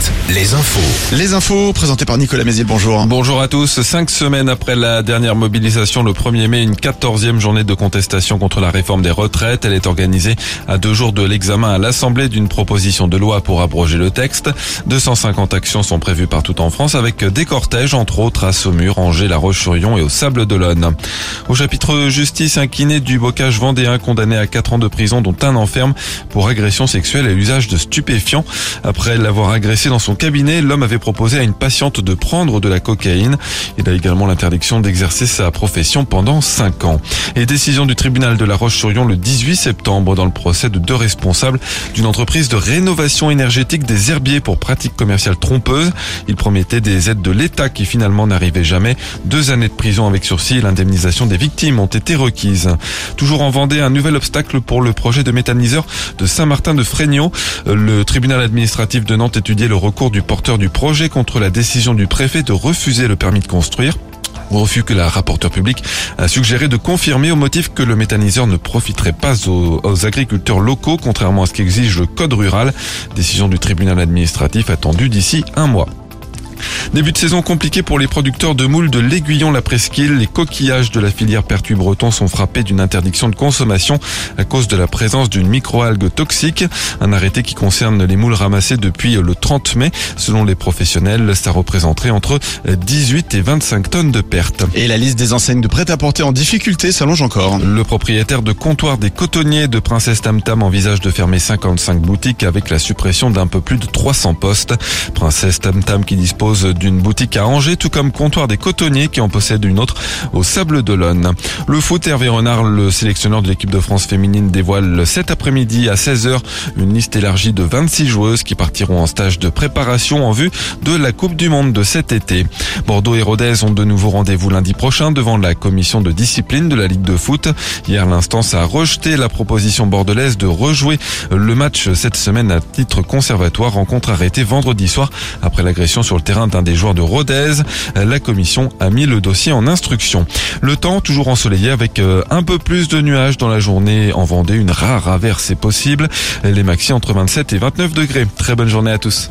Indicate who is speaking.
Speaker 1: 7, les infos.
Speaker 2: Les infos présentées par Nicolas Mézil, bonjour.
Speaker 3: Bonjour à tous. Cinq semaines après la dernière mobilisation, le 1er mai, une quatorzième journée de contestation contre la réforme des retraites. Elle est organisée à deux jours de l'examen à l'Assemblée d'une proposition de loi pour abroger le texte. 250 actions sont prévues partout en France avec des cortèges, entre autres à Saumur, Angers, La Roche-sur-Yon et au Sable d'Olonne. Au chapitre justice, un kiné du bocage vendéen condamné à 4 ans de prison, dont un enferme pour agression sexuelle et l'usage de stupéfiants. Après l'avoir agressé dans son cabinet, l'homme avait proposé à une patiente de prendre de la cocaïne. Il a également l'interdiction d'exercer sa profession pendant 5 ans. Et décision du tribunal de La Roche-sur-Yon le 18 septembre dans le procès de deux responsables d'une entreprise de rénovation énergétique des herbiers pour pratiques commerciales trompeuses. Ils promettaient des aides de l'État qui finalement n'arrivaient jamais. Deux années de prison avec sursis et l'indemnisation des victimes ont été requises. Toujours en Vendée, un nouvel obstacle pour le projet de méthaniseur de Saint-Martin de Frégnaux. Le tribunal administratif de Nantes étudiait le recours du porteur du projet contre la décision du préfet de refuser le permis de construire. Refus que la rapporteure publique a suggéré de confirmer au motif que le méthaniseur ne profiterait pas aux, aux agriculteurs locaux, contrairement à ce qu'exige le code rural. Décision du tribunal administratif attendue d'ici un mois. Début de saison compliqué pour les producteurs de moules de l'Aiguillon la Presqu'île. Les coquillages de la filière Pertuis breton sont frappés d'une interdiction de consommation à cause de la présence d'une microalgue toxique. Un arrêté qui concerne les moules ramassés depuis le 30 mai. Selon les professionnels, ça représenterait entre 18 et 25 tonnes de pertes.
Speaker 2: Et la liste des enseignes de prêt-à-porter en difficulté s'allonge encore.
Speaker 3: Le propriétaire de comptoir des cotonniers de Princesse Tam Tam envisage de fermer 55 boutiques avec la suppression d'un peu plus de 300 postes. Princesse Tam Tam qui dispose d'une boutique à Angers, tout comme Comptoir des Cotonniers qui en possède une autre au Sable d'Olonne. Le foot, Hervé Renard, le sélectionneur de l'équipe de France féminine, dévoile cet après-midi à 16h une liste élargie de 26 joueuses qui partiront en stage de préparation en vue de la Coupe du Monde de cet été. Bordeaux et Rodez ont de nouveau rendez-vous lundi prochain devant la commission de discipline de la Ligue de foot. Hier, l'instance a rejeté la proposition bordelaise de rejouer le match cette semaine à titre conservatoire. Rencontre arrêtée vendredi soir après l'agression sur le terrain d'un des joueurs de Rodez. La commission a mis le dossier en instruction. Le temps toujours ensoleillé avec euh, un peu plus de nuages dans la journée en Vendée. Une rare averse est possible. Les maxi entre 27 et 29 degrés. Très bonne journée à tous.